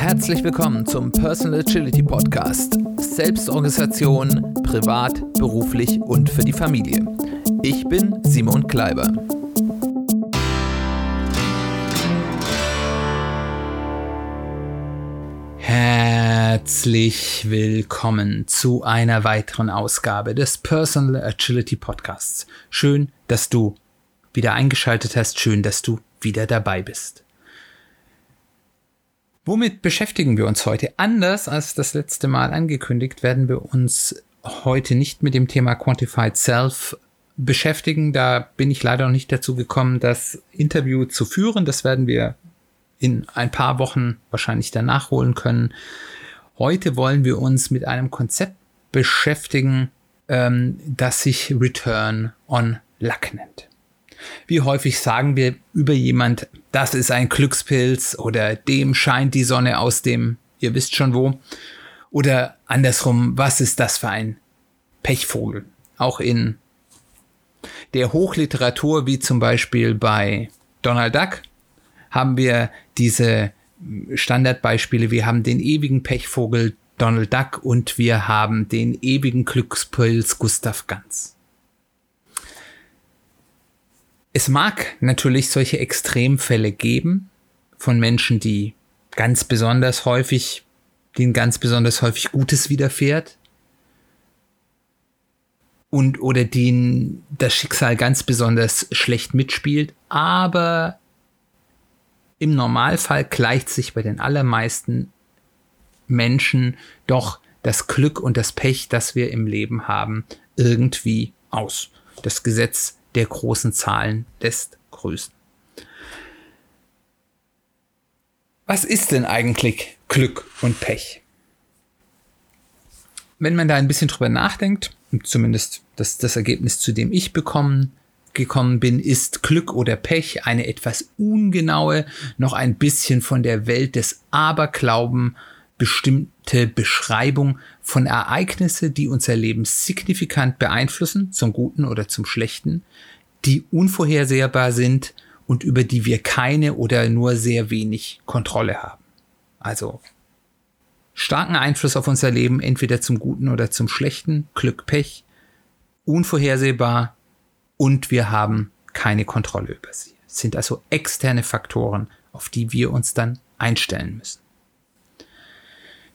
Herzlich willkommen zum Personal Agility Podcast. Selbstorganisation, privat, beruflich und für die Familie. Ich bin Simon Kleiber. Herzlich willkommen zu einer weiteren Ausgabe des Personal Agility Podcasts. Schön, dass du wieder eingeschaltet hast. Schön, dass du wieder dabei bist. Womit beschäftigen wir uns heute? Anders als das letzte Mal angekündigt, werden wir uns heute nicht mit dem Thema Quantified Self beschäftigen. Da bin ich leider noch nicht dazu gekommen, das Interview zu führen. Das werden wir in ein paar Wochen wahrscheinlich danach holen können. Heute wollen wir uns mit einem Konzept beschäftigen, ähm, das sich Return on Luck nennt. Wie häufig sagen wir über jemand, das ist ein Glückspilz oder dem scheint die Sonne aus dem, ihr wisst schon wo. Oder andersrum, was ist das für ein Pechvogel? Auch in der Hochliteratur, wie zum Beispiel bei Donald Duck, haben wir diese Standardbeispiele. Wir haben den ewigen Pechvogel Donald Duck und wir haben den ewigen Glückspilz Gustav Ganz. Es mag natürlich solche Extremfälle geben von Menschen, die ganz besonders häufig, denen ganz besonders häufig Gutes widerfährt und oder denen das Schicksal ganz besonders schlecht mitspielt, aber im Normalfall gleicht sich bei den allermeisten Menschen doch das Glück und das Pech, das wir im Leben haben, irgendwie aus. Das Gesetz der großen Zahlen lässt grüßen. Was ist denn eigentlich Glück und Pech? Wenn man da ein bisschen drüber nachdenkt, zumindest das, das Ergebnis, zu dem ich bekommen, gekommen bin, ist Glück oder Pech eine etwas ungenaue, noch ein bisschen von der Welt des Aberglauben bestimmte Beschreibung von Ereignisse, die unser Leben signifikant beeinflussen, zum Guten oder zum Schlechten, die unvorhersehbar sind und über die wir keine oder nur sehr wenig Kontrolle haben. Also starken Einfluss auf unser Leben, entweder zum Guten oder zum Schlechten, Glück, Pech, unvorhersehbar und wir haben keine Kontrolle über sie. Es sind also externe Faktoren, auf die wir uns dann einstellen müssen.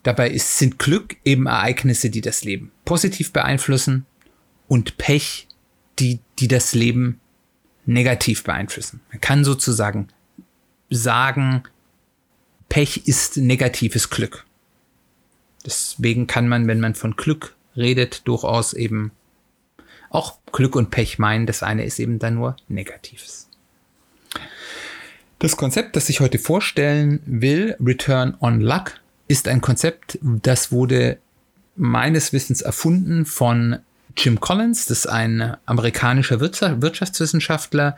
Dabei ist, sind Glück eben Ereignisse, die das Leben positiv beeinflussen und Pech, die, die das Leben negativ beeinflussen. Man kann sozusagen sagen, Pech ist negatives Glück. Deswegen kann man, wenn man von Glück redet, durchaus eben auch Glück und Pech meinen. Das eine ist eben dann nur Negatives. Das Konzept, das ich heute vorstellen will, Return on Luck, ist ein Konzept, das wurde meines Wissens erfunden von Jim Collins, das ist ein amerikanischer Wirtschaftswissenschaftler,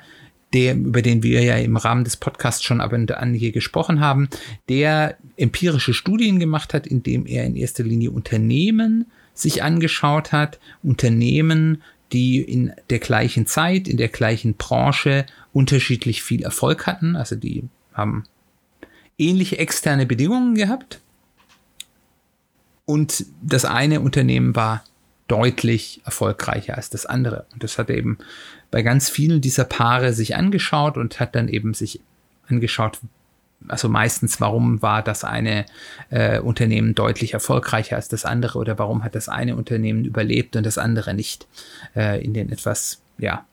der, über den wir ja im Rahmen des Podcasts schon ab und an hier gesprochen haben, der empirische Studien gemacht hat, indem er in erster Linie Unternehmen sich angeschaut hat, Unternehmen, die in der gleichen Zeit, in der gleichen Branche unterschiedlich viel Erfolg hatten, also die haben ähnliche externe Bedingungen gehabt, und das eine Unternehmen war deutlich erfolgreicher als das andere. Und das hat er eben bei ganz vielen dieser Paare sich angeschaut und hat dann eben sich angeschaut, also meistens, warum war das eine äh, Unternehmen deutlich erfolgreicher als das andere oder warum hat das eine Unternehmen überlebt und das andere nicht äh, in den etwas, ja,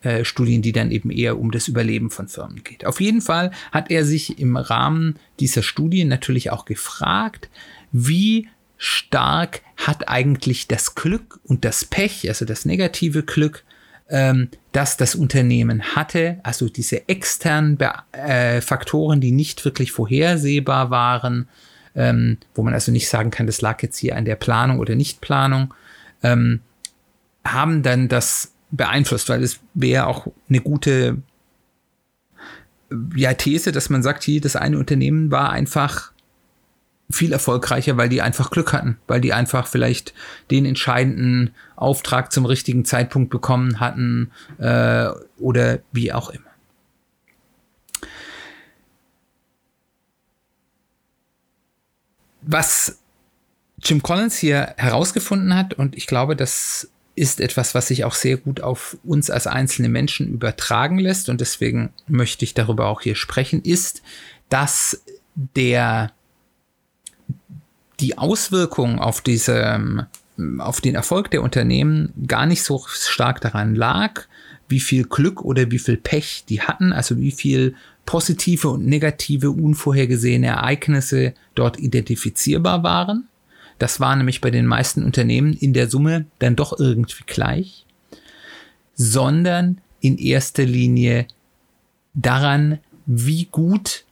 äh, Studien, die dann eben eher um das Überleben von Firmen geht. Auf jeden Fall hat er sich im Rahmen dieser Studien natürlich auch gefragt, wie stark hat eigentlich das Glück und das Pech, also das negative Glück, ähm, das das Unternehmen hatte, also diese externen Be äh, Faktoren, die nicht wirklich vorhersehbar waren, ähm, wo man also nicht sagen kann, das lag jetzt hier an der Planung oder Nichtplanung, ähm, haben dann das beeinflusst, weil es wäre auch eine gute ja, These, dass man sagt, hier, das eine Unternehmen war einfach viel erfolgreicher, weil die einfach Glück hatten, weil die einfach vielleicht den entscheidenden Auftrag zum richtigen Zeitpunkt bekommen hatten äh, oder wie auch immer. Was Jim Collins hier herausgefunden hat, und ich glaube, das ist etwas, was sich auch sehr gut auf uns als einzelne Menschen übertragen lässt, und deswegen möchte ich darüber auch hier sprechen, ist, dass der die Auswirkungen auf diese, auf den Erfolg der Unternehmen gar nicht so stark daran lag, wie viel Glück oder wie viel Pech die hatten, also wie viel positive und negative unvorhergesehene Ereignisse dort identifizierbar waren. Das war nämlich bei den meisten Unternehmen in der Summe dann doch irgendwie gleich, sondern in erster Linie daran, wie gut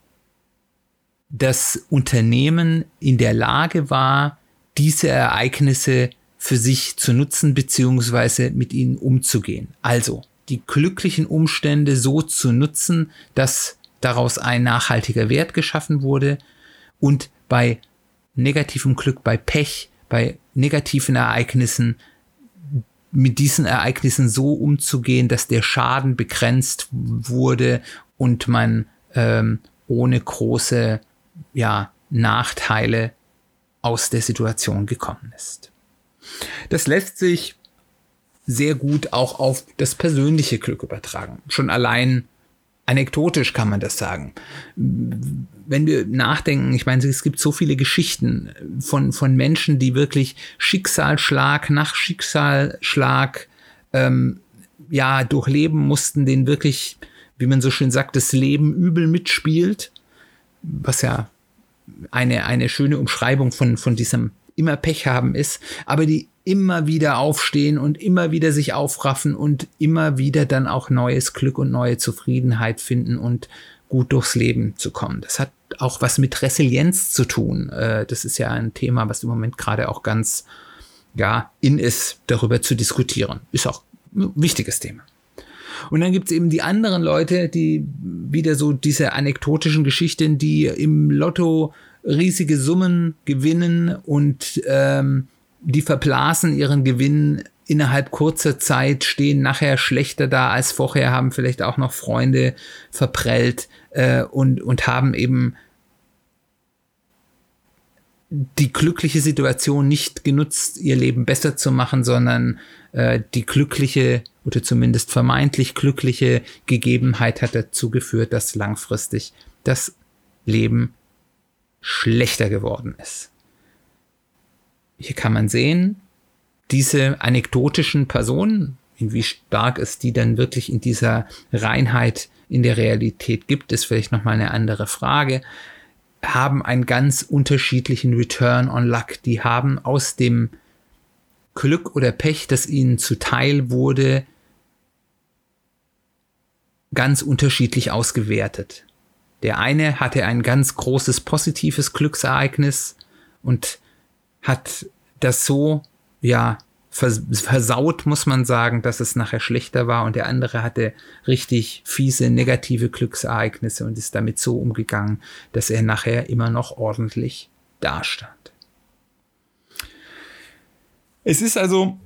das Unternehmen in der Lage war, diese Ereignisse für sich zu nutzen beziehungsweise mit ihnen umzugehen. Also die glücklichen Umstände so zu nutzen, dass daraus ein nachhaltiger Wert geschaffen wurde und bei negativem Glück, bei Pech, bei negativen Ereignissen mit diesen Ereignissen so umzugehen, dass der Schaden begrenzt wurde und man ähm, ohne große ja, Nachteile aus der Situation gekommen ist. Das lässt sich sehr gut auch auf das persönliche Glück übertragen. Schon allein anekdotisch kann man das sagen. Wenn wir nachdenken, ich meine, es gibt so viele Geschichten von, von Menschen, die wirklich Schicksalsschlag nach Schicksalsschlag ähm, ja, durchleben mussten, den wirklich, wie man so schön sagt, das Leben übel mitspielt, was ja eine, eine schöne Umschreibung von, von diesem immer Pech haben ist, aber die immer wieder aufstehen und immer wieder sich aufraffen und immer wieder dann auch neues Glück und neue Zufriedenheit finden und gut durchs Leben zu kommen. Das hat auch was mit Resilienz zu tun. Äh, das ist ja ein Thema, was im Moment gerade auch ganz ja, in ist, darüber zu diskutieren. Ist auch ein wichtiges Thema. Und dann gibt's eben die anderen Leute, die wieder so diese anekdotischen Geschichten, die im Lotto riesige Summen gewinnen und ähm, die verblasen ihren Gewinn innerhalb kurzer Zeit, stehen nachher schlechter da als vorher, haben vielleicht auch noch Freunde verprellt äh, und, und haben eben die glückliche Situation nicht genutzt, ihr Leben besser zu machen, sondern äh, die glückliche oder zumindest vermeintlich glückliche Gegebenheit hat dazu geführt, dass langfristig das Leben schlechter geworden ist. Hier kann man sehen, diese anekdotischen Personen, wie stark es die dann wirklich in dieser Reinheit in der Realität gibt, ist vielleicht nochmal eine andere Frage, haben einen ganz unterschiedlichen Return on Luck. Die haben aus dem Glück oder Pech, das ihnen zuteil wurde, ganz unterschiedlich ausgewertet. Der eine hatte ein ganz großes positives Glücksereignis und hat das so, ja, versaut, muss man sagen, dass es nachher schlechter war und der andere hatte richtig fiese negative Glücksereignisse und ist damit so umgegangen, dass er nachher immer noch ordentlich dastand. Es ist also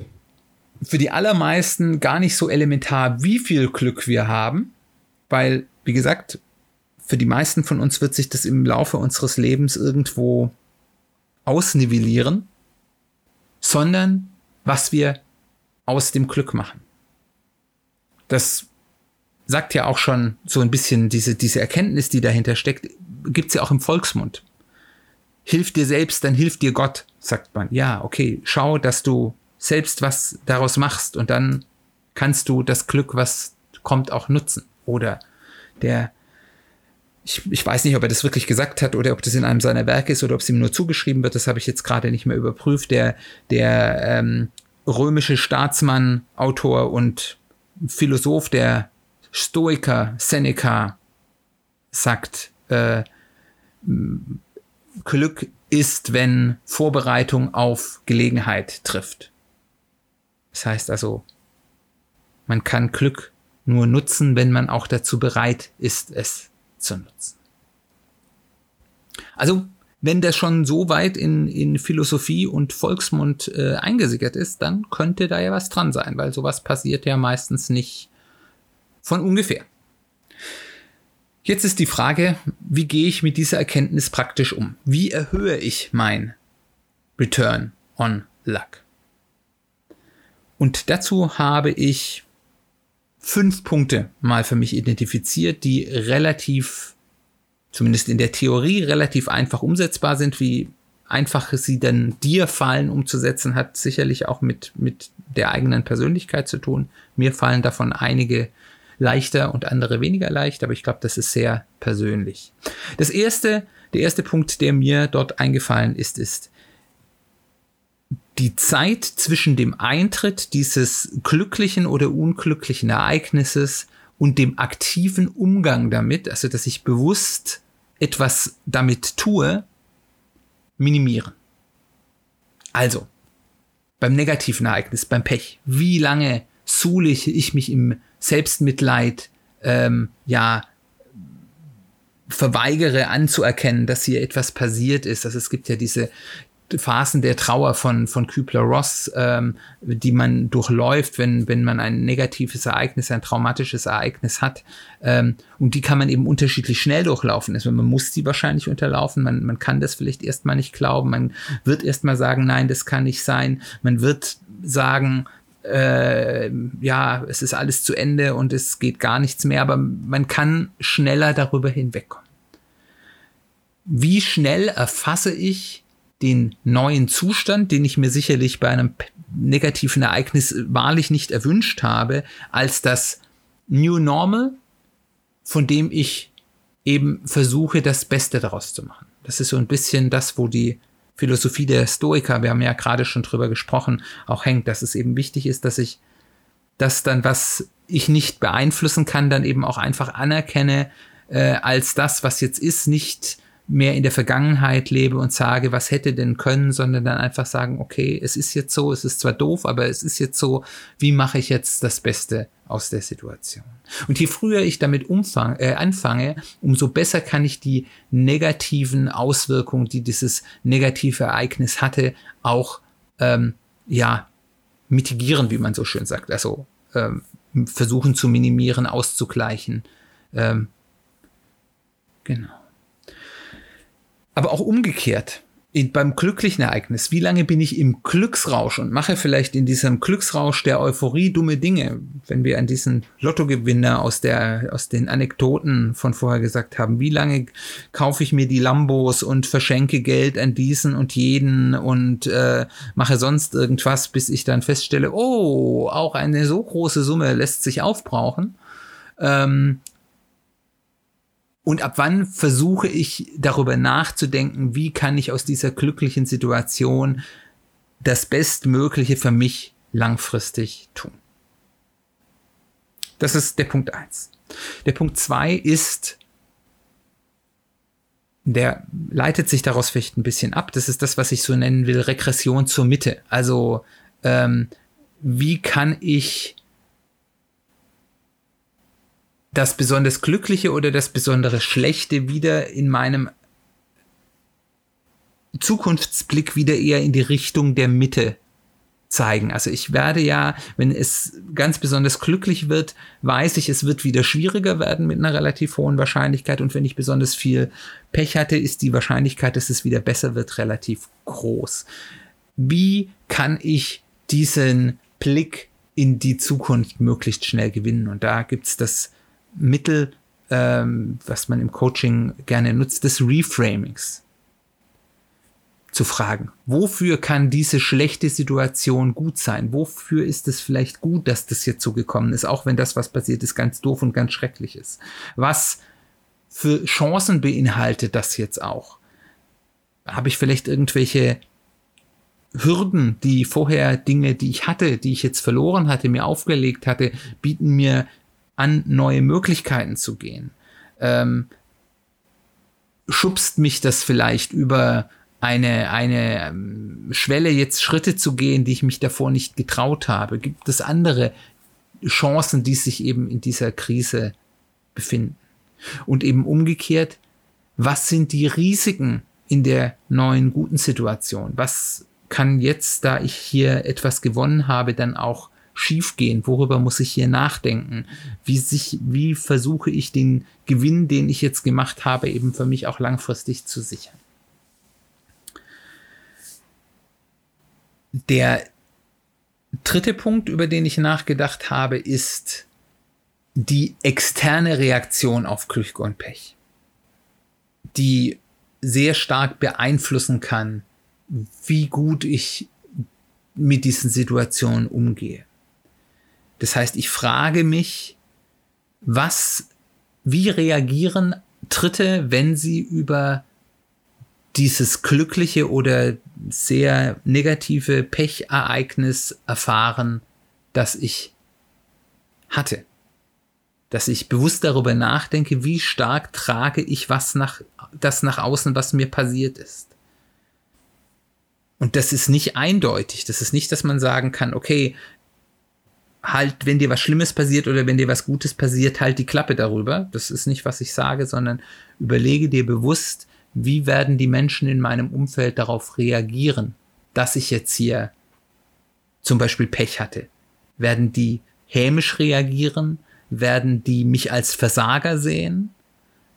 für die allermeisten gar nicht so elementar, wie viel Glück wir haben, weil, wie gesagt, für die meisten von uns wird sich das im Laufe unseres Lebens irgendwo ausnivellieren, sondern was wir aus dem Glück machen. Das sagt ja auch schon so ein bisschen diese, diese Erkenntnis, die dahinter steckt, gibt's ja auch im Volksmund. Hilf dir selbst, dann hilft dir Gott, sagt man. Ja, okay, schau, dass du selbst was daraus machst und dann kannst du das Glück, was kommt, auch nutzen. Oder der ich, ich weiß nicht, ob er das wirklich gesagt hat oder ob das in einem seiner Werke ist oder ob es ihm nur zugeschrieben wird, das habe ich jetzt gerade nicht mehr überprüft. Der, der ähm, römische Staatsmann, Autor und Philosoph, der Stoiker Seneca, sagt, äh, Glück ist, wenn Vorbereitung auf Gelegenheit trifft. Das heißt also, man kann Glück nur nutzen, wenn man auch dazu bereit ist, es zu nutzen. Also, wenn das schon so weit in, in Philosophie und Volksmund äh, eingesickert ist, dann könnte da ja was dran sein, weil sowas passiert ja meistens nicht von ungefähr. Jetzt ist die Frage, wie gehe ich mit dieser Erkenntnis praktisch um? Wie erhöhe ich mein Return on Luck? Und dazu habe ich fünf Punkte mal für mich identifiziert, die relativ, zumindest in der Theorie, relativ einfach umsetzbar sind. Wie einfach sie dann dir fallen umzusetzen, hat sicherlich auch mit, mit der eigenen Persönlichkeit zu tun. Mir fallen davon einige leichter und andere weniger leicht, aber ich glaube, das ist sehr persönlich. Das erste, der erste Punkt, der mir dort eingefallen ist, ist, die Zeit zwischen dem Eintritt dieses glücklichen oder unglücklichen Ereignisses und dem aktiven Umgang damit, also dass ich bewusst etwas damit tue, minimieren. Also, beim negativen Ereignis, beim Pech, wie lange suhle ich mich im Selbstmitleid, ähm, ja, verweigere anzuerkennen, dass hier etwas passiert ist. Also es gibt ja diese Phasen der Trauer von, von Kübler-Ross, ähm, die man durchläuft, wenn, wenn man ein negatives Ereignis, ein traumatisches Ereignis hat. Ähm, und die kann man eben unterschiedlich schnell durchlaufen. Also man muss die wahrscheinlich unterlaufen. Man, man kann das vielleicht erstmal nicht glauben. Man wird erstmal sagen, nein, das kann nicht sein. Man wird sagen, äh, ja, es ist alles zu Ende und es geht gar nichts mehr, aber man kann schneller darüber hinwegkommen. Wie schnell erfasse ich den neuen Zustand, den ich mir sicherlich bei einem negativen Ereignis wahrlich nicht erwünscht habe, als das New Normal, von dem ich eben versuche, das Beste daraus zu machen. Das ist so ein bisschen das, wo die Philosophie der Stoiker, wir haben ja gerade schon drüber gesprochen, auch hängt, dass es eben wichtig ist, dass ich das dann, was ich nicht beeinflussen kann, dann eben auch einfach anerkenne, äh, als das, was jetzt ist, nicht mehr in der Vergangenheit lebe und sage, was hätte denn können, sondern dann einfach sagen, okay, es ist jetzt so, es ist zwar doof, aber es ist jetzt so, wie mache ich jetzt das Beste aus der Situation? Und je früher ich damit umfang, äh, anfange, umso besser kann ich die negativen Auswirkungen, die dieses negative Ereignis hatte, auch ähm, ja mitigieren, wie man so schön sagt. Also ähm, versuchen zu minimieren, auszugleichen. Ähm, genau. Aber auch umgekehrt. In, beim glücklichen Ereignis, wie lange bin ich im Glücksrausch und mache vielleicht in diesem Glücksrausch der Euphorie dumme Dinge, wenn wir an diesen Lottogewinner aus der, aus den Anekdoten von vorher gesagt haben, wie lange kaufe ich mir die Lambos und verschenke Geld an diesen und jeden und äh, mache sonst irgendwas, bis ich dann feststelle, oh, auch eine so große Summe lässt sich aufbrauchen. Ähm, und ab wann versuche ich darüber nachzudenken, wie kann ich aus dieser glücklichen Situation das Bestmögliche für mich langfristig tun? Das ist der Punkt eins. Der Punkt zwei ist, der leitet sich daraus vielleicht ein bisschen ab. Das ist das, was ich so nennen will, Regression zur Mitte. Also ähm, wie kann ich das besonders Glückliche oder das besondere Schlechte wieder in meinem Zukunftsblick wieder eher in die Richtung der Mitte zeigen. Also ich werde ja, wenn es ganz besonders glücklich wird, weiß ich, es wird wieder schwieriger werden mit einer relativ hohen Wahrscheinlichkeit. Und wenn ich besonders viel Pech hatte, ist die Wahrscheinlichkeit, dass es wieder besser wird, relativ groß. Wie kann ich diesen Blick in die Zukunft möglichst schnell gewinnen? Und da gibt's das Mittel, ähm, was man im Coaching gerne nutzt, des Reframings. Zu fragen, wofür kann diese schlechte Situation gut sein? Wofür ist es vielleicht gut, dass das jetzt so gekommen ist, auch wenn das, was passiert ist, ganz doof und ganz schrecklich ist? Was für Chancen beinhaltet das jetzt auch? Habe ich vielleicht irgendwelche Hürden, die vorher Dinge, die ich hatte, die ich jetzt verloren hatte, mir aufgelegt hatte, bieten mir an neue Möglichkeiten zu gehen? Ähm, schubst mich das vielleicht über eine, eine ähm, Schwelle, jetzt Schritte zu gehen, die ich mich davor nicht getraut habe? Gibt es andere Chancen, die sich eben in dieser Krise befinden? Und eben umgekehrt, was sind die Risiken in der neuen guten Situation? Was kann jetzt, da ich hier etwas gewonnen habe, dann auch schiefgehen? Worüber muss ich hier nachdenken? Wie sich, wie versuche ich den Gewinn, den ich jetzt gemacht habe, eben für mich auch langfristig zu sichern? Der dritte Punkt, über den ich nachgedacht habe, ist die externe Reaktion auf Glück und Pech, die sehr stark beeinflussen kann, wie gut ich mit diesen Situationen umgehe. Das heißt, ich frage mich, was, wie reagieren Dritte, wenn sie über dieses glückliche oder sehr negative Pechereignis erfahren, das ich hatte. Dass ich bewusst darüber nachdenke, wie stark trage ich was nach, das nach außen, was mir passiert ist. Und das ist nicht eindeutig. Das ist nicht, dass man sagen kann, okay, halt, wenn dir was Schlimmes passiert oder wenn dir was Gutes passiert, halt die Klappe darüber. Das ist nicht, was ich sage, sondern überlege dir bewusst, wie werden die Menschen in meinem Umfeld darauf reagieren, dass ich jetzt hier zum Beispiel Pech hatte? Werden die hämisch reagieren? Werden die mich als Versager sehen?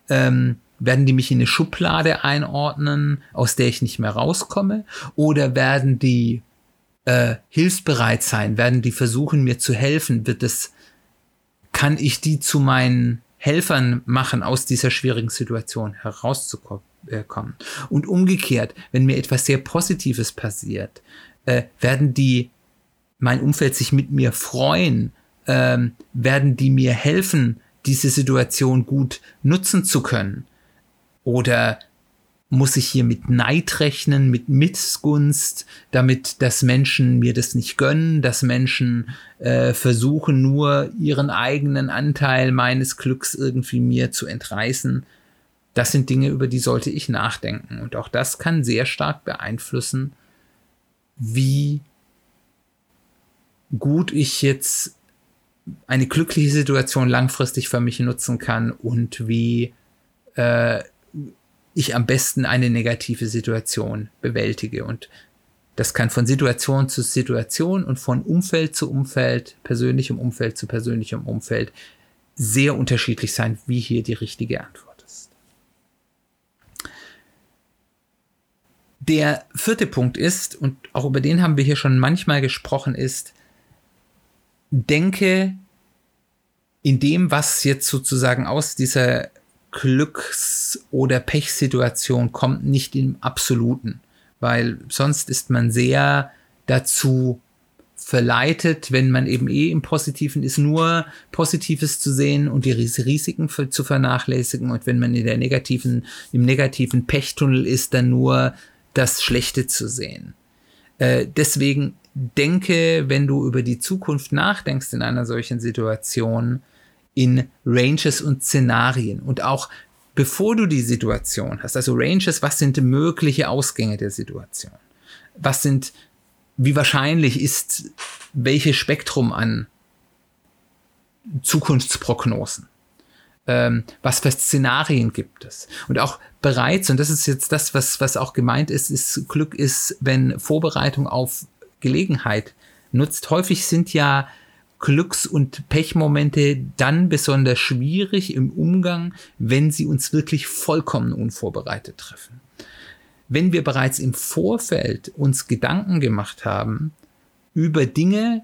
Ähm, werden die mich in eine Schublade einordnen, aus der ich nicht mehr rauskomme? Oder werden die äh, hilfsbereit sein? Werden die versuchen, mir zu helfen? Wird es, kann ich die zu meinen Helfern machen, aus dieser schwierigen Situation herauszukommen? kommen. Und umgekehrt, wenn mir etwas sehr Positives passiert, äh, werden die, mein Umfeld sich mit mir freuen, ähm, werden die mir helfen, diese Situation gut nutzen zu können? Oder muss ich hier mit Neid rechnen, mit Missgunst, damit dass Menschen mir das nicht gönnen, dass Menschen äh, versuchen nur ihren eigenen Anteil meines Glücks irgendwie mir zu entreißen das sind Dinge, über die sollte ich nachdenken. Und auch das kann sehr stark beeinflussen, wie gut ich jetzt eine glückliche Situation langfristig für mich nutzen kann und wie äh, ich am besten eine negative Situation bewältige. Und das kann von Situation zu Situation und von Umfeld zu Umfeld, persönlichem Umfeld zu persönlichem Umfeld sehr unterschiedlich sein, wie hier die richtige Antwort. Der vierte Punkt ist, und auch über den haben wir hier schon manchmal gesprochen, ist, denke in dem, was jetzt sozusagen aus dieser Glücks- oder Pechsituation kommt, nicht im Absoluten, weil sonst ist man sehr dazu verleitet, wenn man eben eh im Positiven ist, nur Positives zu sehen und die Risiken zu vernachlässigen und wenn man in der negativen, im negativen Pechtunnel ist, dann nur das Schlechte zu sehen. Äh, deswegen denke, wenn du über die Zukunft nachdenkst in einer solchen Situation, in Ranges und Szenarien und auch bevor du die Situation hast. Also Ranges, was sind mögliche Ausgänge der Situation? Was sind, wie wahrscheinlich ist welches Spektrum an Zukunftsprognosen? ähm, was für Szenarien gibt es. Und auch bereits, und das ist jetzt das, was, was auch gemeint ist, ist Glück ist, wenn Vorbereitung auf Gelegenheit nutzt. Häufig sind ja Glücks- und Pechmomente dann besonders schwierig im Umgang, wenn sie uns wirklich vollkommen unvorbereitet treffen. Wenn wir bereits im Vorfeld uns Gedanken gemacht haben über Dinge,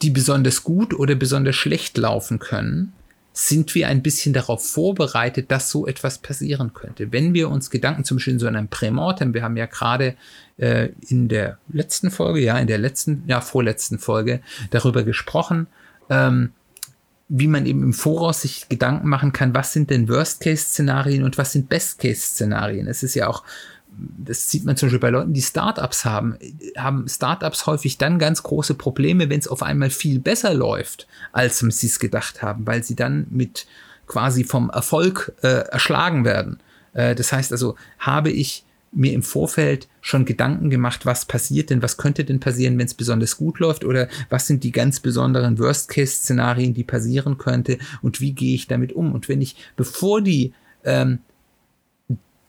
die besonders gut oder besonders schlecht laufen können, sind wir ein bisschen darauf vorbereitet, dass so etwas passieren könnte. Wenn wir uns Gedanken zum Beispiel in so einem Prämortem, wir haben ja gerade äh, in der letzten Folge, ja, in der letzten, ja, vorletzten Folge darüber gesprochen, ähm, wie man eben im Voraus sich Gedanken machen kann, was sind denn Worst-Case-Szenarien und was sind Best-Case-Szenarien. Es ist ja auch das sieht man zum Beispiel bei Leuten, die Startups haben, haben Startups häufig dann ganz große Probleme, wenn es auf einmal viel besser läuft, als sie es gedacht haben, weil sie dann mit quasi vom Erfolg äh, erschlagen werden. Äh, das heißt also, habe ich mir im Vorfeld schon Gedanken gemacht, was passiert denn, was könnte denn passieren, wenn es besonders gut läuft oder was sind die ganz besonderen Worst-Case-Szenarien, die passieren könnte und wie gehe ich damit um? Und wenn ich, bevor die ähm,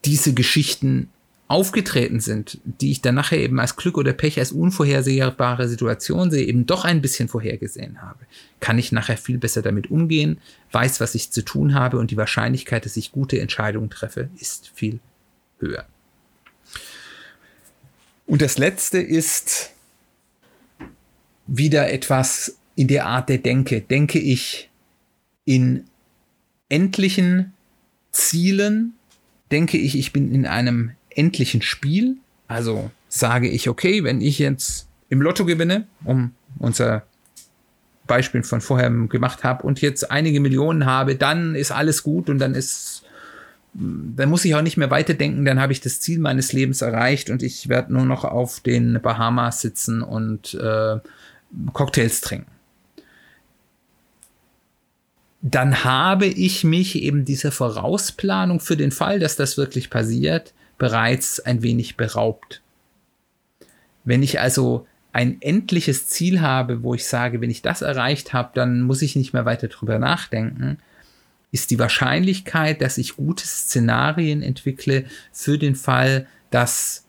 diese Geschichten aufgetreten sind, die ich dann nachher eben als Glück oder Pech, als unvorhersehbare Situation sehe, eben doch ein bisschen vorhergesehen habe, kann ich nachher viel besser damit umgehen, weiß, was ich zu tun habe und die Wahrscheinlichkeit, dass ich gute Entscheidungen treffe, ist viel höher. Und das letzte ist wieder etwas in der Art der Denke. Denke ich in endlichen Zielen? Denke ich, ich bin in einem endlichen Spiel? Also sage ich, okay, wenn ich jetzt im Lotto gewinne, um unser Beispiel von vorher gemacht habe und jetzt einige Millionen habe, dann ist alles gut und dann ist dann muss ich auch nicht mehr weiterdenken, dann habe ich das Ziel meines Lebens erreicht und ich werde nur noch auf den Bahamas sitzen und äh, Cocktails trinken. Dann habe ich mich eben dieser Vorausplanung für den Fall, dass das wirklich passiert, bereits ein wenig beraubt. Wenn ich also ein endliches Ziel habe, wo ich sage, wenn ich das erreicht habe, dann muss ich nicht mehr weiter drüber nachdenken, ist die Wahrscheinlichkeit, dass ich gute Szenarien entwickle für den Fall, dass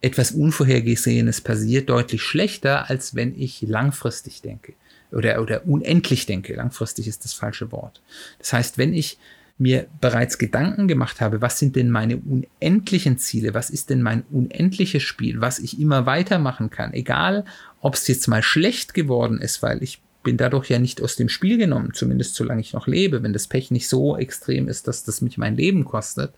etwas Unvorhergesehenes passiert, deutlich schlechter, als wenn ich langfristig denke oder, oder unendlich denke. Langfristig ist das falsche Wort. Das heißt, wenn ich mir bereits Gedanken gemacht habe, was sind denn meine unendlichen Ziele, was ist denn mein unendliches Spiel, was ich immer weitermachen kann, egal ob es jetzt mal schlecht geworden ist, weil ich bin dadurch ja nicht aus dem Spiel genommen, zumindest solange ich noch lebe. Wenn das Pech nicht so extrem ist, dass das mich mein Leben kostet,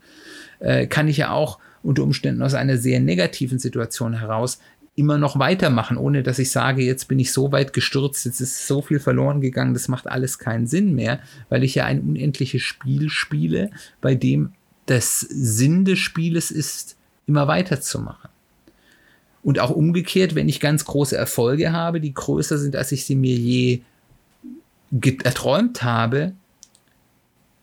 äh, kann ich ja auch unter Umständen aus einer sehr negativen Situation heraus immer noch weitermachen, ohne dass ich sage, jetzt bin ich so weit gestürzt, jetzt ist so viel verloren gegangen, das macht alles keinen Sinn mehr, weil ich ja ein unendliches Spiel spiele, bei dem das Sinn des Spieles ist, immer weiterzumachen. Und auch umgekehrt, wenn ich ganz große Erfolge habe, die größer sind, als ich sie mir je erträumt habe,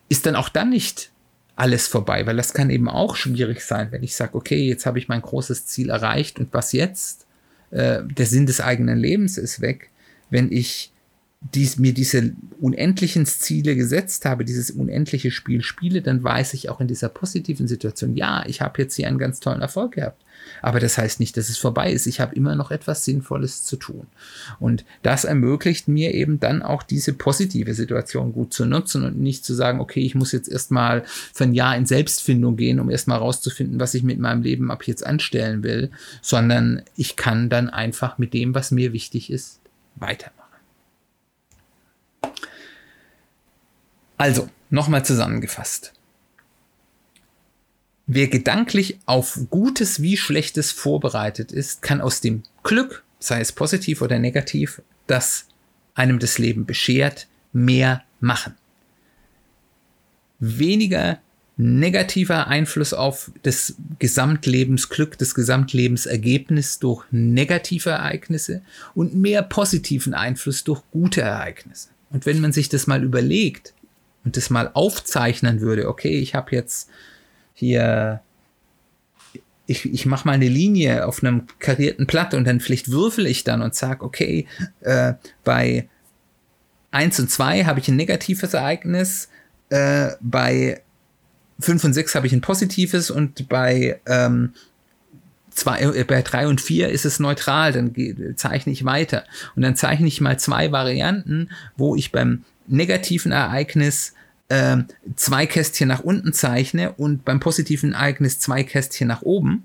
ist dann auch dann nicht alles vorbei, weil das kann eben auch schwierig sein, wenn ich sage, okay, jetzt habe ich mein großes Ziel erreicht und was jetzt? Äh, der Sinn des eigenen Lebens ist weg. Wenn ich dies, mir diese unendlichen Ziele gesetzt habe, dieses unendliche Spiel spiele, dann weiß ich auch in dieser positiven Situation, ja, ich habe jetzt hier einen ganz tollen Erfolg gehabt. Aber das heißt nicht, dass es vorbei ist. Ich habe immer noch etwas Sinnvolles zu tun. Und das ermöglicht mir eben dann auch diese positive Situation gut zu nutzen und nicht zu sagen, okay, ich muss jetzt erstmal für ein Jahr in Selbstfindung gehen, um erstmal rauszufinden, was ich mit meinem Leben ab jetzt anstellen will, sondern ich kann dann einfach mit dem, was mir wichtig ist, weitermachen. Also, nochmal zusammengefasst. Wer gedanklich auf Gutes wie Schlechtes vorbereitet ist, kann aus dem Glück, sei es positiv oder negativ, das einem das Leben beschert, mehr machen. Weniger negativer Einfluss auf das Gesamtlebensglück, das Gesamtlebensergebnis durch negative Ereignisse und mehr positiven Einfluss durch gute Ereignisse. Und wenn man sich das mal überlegt und das mal aufzeichnen würde, okay, ich habe jetzt hier, ich, ich mache mal eine Linie auf einem karierten Blatt und dann vielleicht würfel ich dann und sage, okay, äh, bei 1 und 2 habe ich ein negatives Ereignis, äh, bei 5 und 6 habe ich ein positives und bei, ähm, zwei, äh, bei 3 und 4 ist es neutral, dann zeichne ich weiter. Und dann zeichne ich mal zwei Varianten, wo ich beim negativen Ereignis äh, zwei Kästchen nach unten zeichne und beim positiven Ereignis zwei Kästchen nach oben.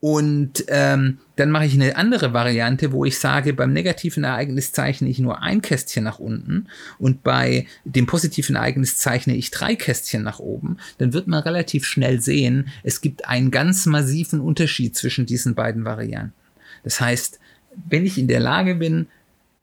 Und ähm, dann mache ich eine andere Variante, wo ich sage, beim negativen Ereignis zeichne ich nur ein Kästchen nach unten und bei dem positiven Ereignis zeichne ich drei Kästchen nach oben. Dann wird man relativ schnell sehen, es gibt einen ganz massiven Unterschied zwischen diesen beiden Varianten. Das heißt, wenn ich in der Lage bin,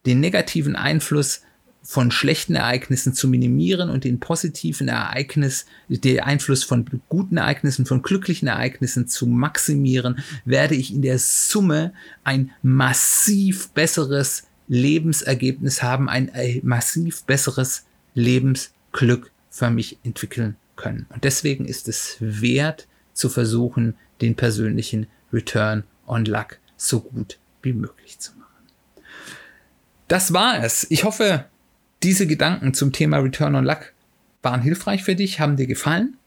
den negativen Einfluss von schlechten Ereignissen zu minimieren und den positiven Ereignis, den Einfluss von guten Ereignissen, von glücklichen Ereignissen zu maximieren, werde ich in der Summe ein massiv besseres Lebensergebnis haben, ein massiv besseres Lebensglück für mich entwickeln können. Und deswegen ist es wert zu versuchen, den persönlichen Return on Luck so gut wie möglich zu machen. Das war es. Ich hoffe, diese Gedanken zum Thema Return on Luck waren hilfreich für dich, haben dir gefallen.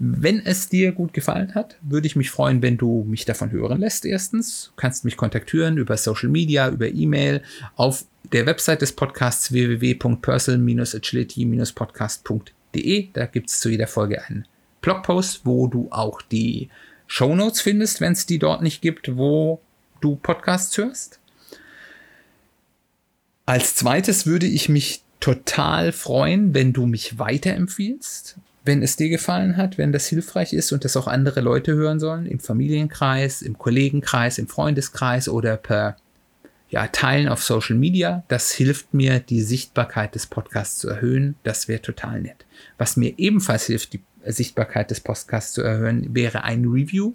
Wenn es dir gut gefallen hat, würde ich mich freuen, wenn du mich davon hören lässt. Erstens, du kannst mich kontaktieren über Social Media, über E-Mail, auf der Website des Podcasts www.personal-agility-podcast.de. Da gibt es zu jeder Folge einen Blogpost, wo du auch die Show Notes findest, wenn es die dort nicht gibt, wo du Podcasts hörst. Als zweites würde ich mich total freuen, wenn du mich weiterempfiehlst wenn es dir gefallen hat, wenn das hilfreich ist und das auch andere Leute hören sollen, im Familienkreis, im Kollegenkreis, im Freundeskreis oder per ja, Teilen auf Social Media, das hilft mir, die Sichtbarkeit des Podcasts zu erhöhen. Das wäre total nett. Was mir ebenfalls hilft, die Sichtbarkeit des Podcasts zu erhöhen, wäre ein Review.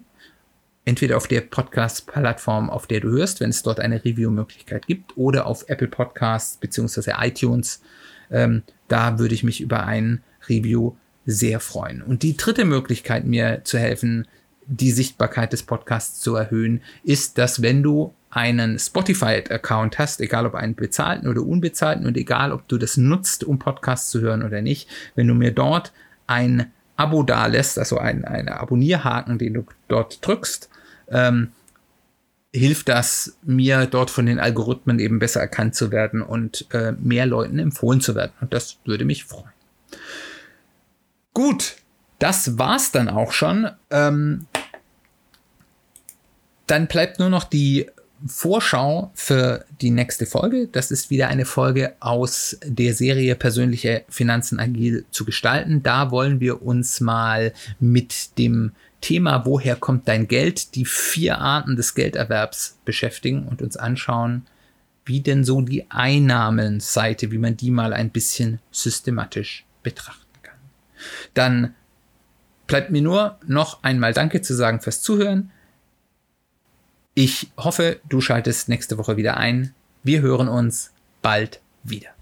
Entweder auf der Podcast-Plattform, auf der du hörst, wenn es dort eine Review-Möglichkeit gibt, oder auf Apple Podcasts bzw. iTunes. Ähm, da würde ich mich über ein Review sehr freuen. Und die dritte Möglichkeit, mir zu helfen, die Sichtbarkeit des Podcasts zu erhöhen, ist, dass wenn du einen Spotify-Account hast, egal ob einen bezahlten oder unbezahlten und egal ob du das nutzt, um Podcasts zu hören oder nicht, wenn du mir dort ein Abo da lässt, also ein, ein Abonnierhaken, den du dort drückst, ähm, hilft das mir dort von den Algorithmen eben besser erkannt zu werden und äh, mehr Leuten empfohlen zu werden. Und das würde mich freuen. Gut, das war's dann auch schon. Ähm, dann bleibt nur noch die Vorschau für die nächste Folge. Das ist wieder eine Folge aus der Serie Persönliche Finanzen agil zu gestalten. Da wollen wir uns mal mit dem Thema Woher kommt dein Geld, die vier Arten des Gelderwerbs beschäftigen und uns anschauen, wie denn so die Einnahmenseite, wie man die mal ein bisschen systematisch betrachtet. Dann bleibt mir nur noch einmal Danke zu sagen fürs Zuhören. Ich hoffe, du schaltest nächste Woche wieder ein. Wir hören uns bald wieder.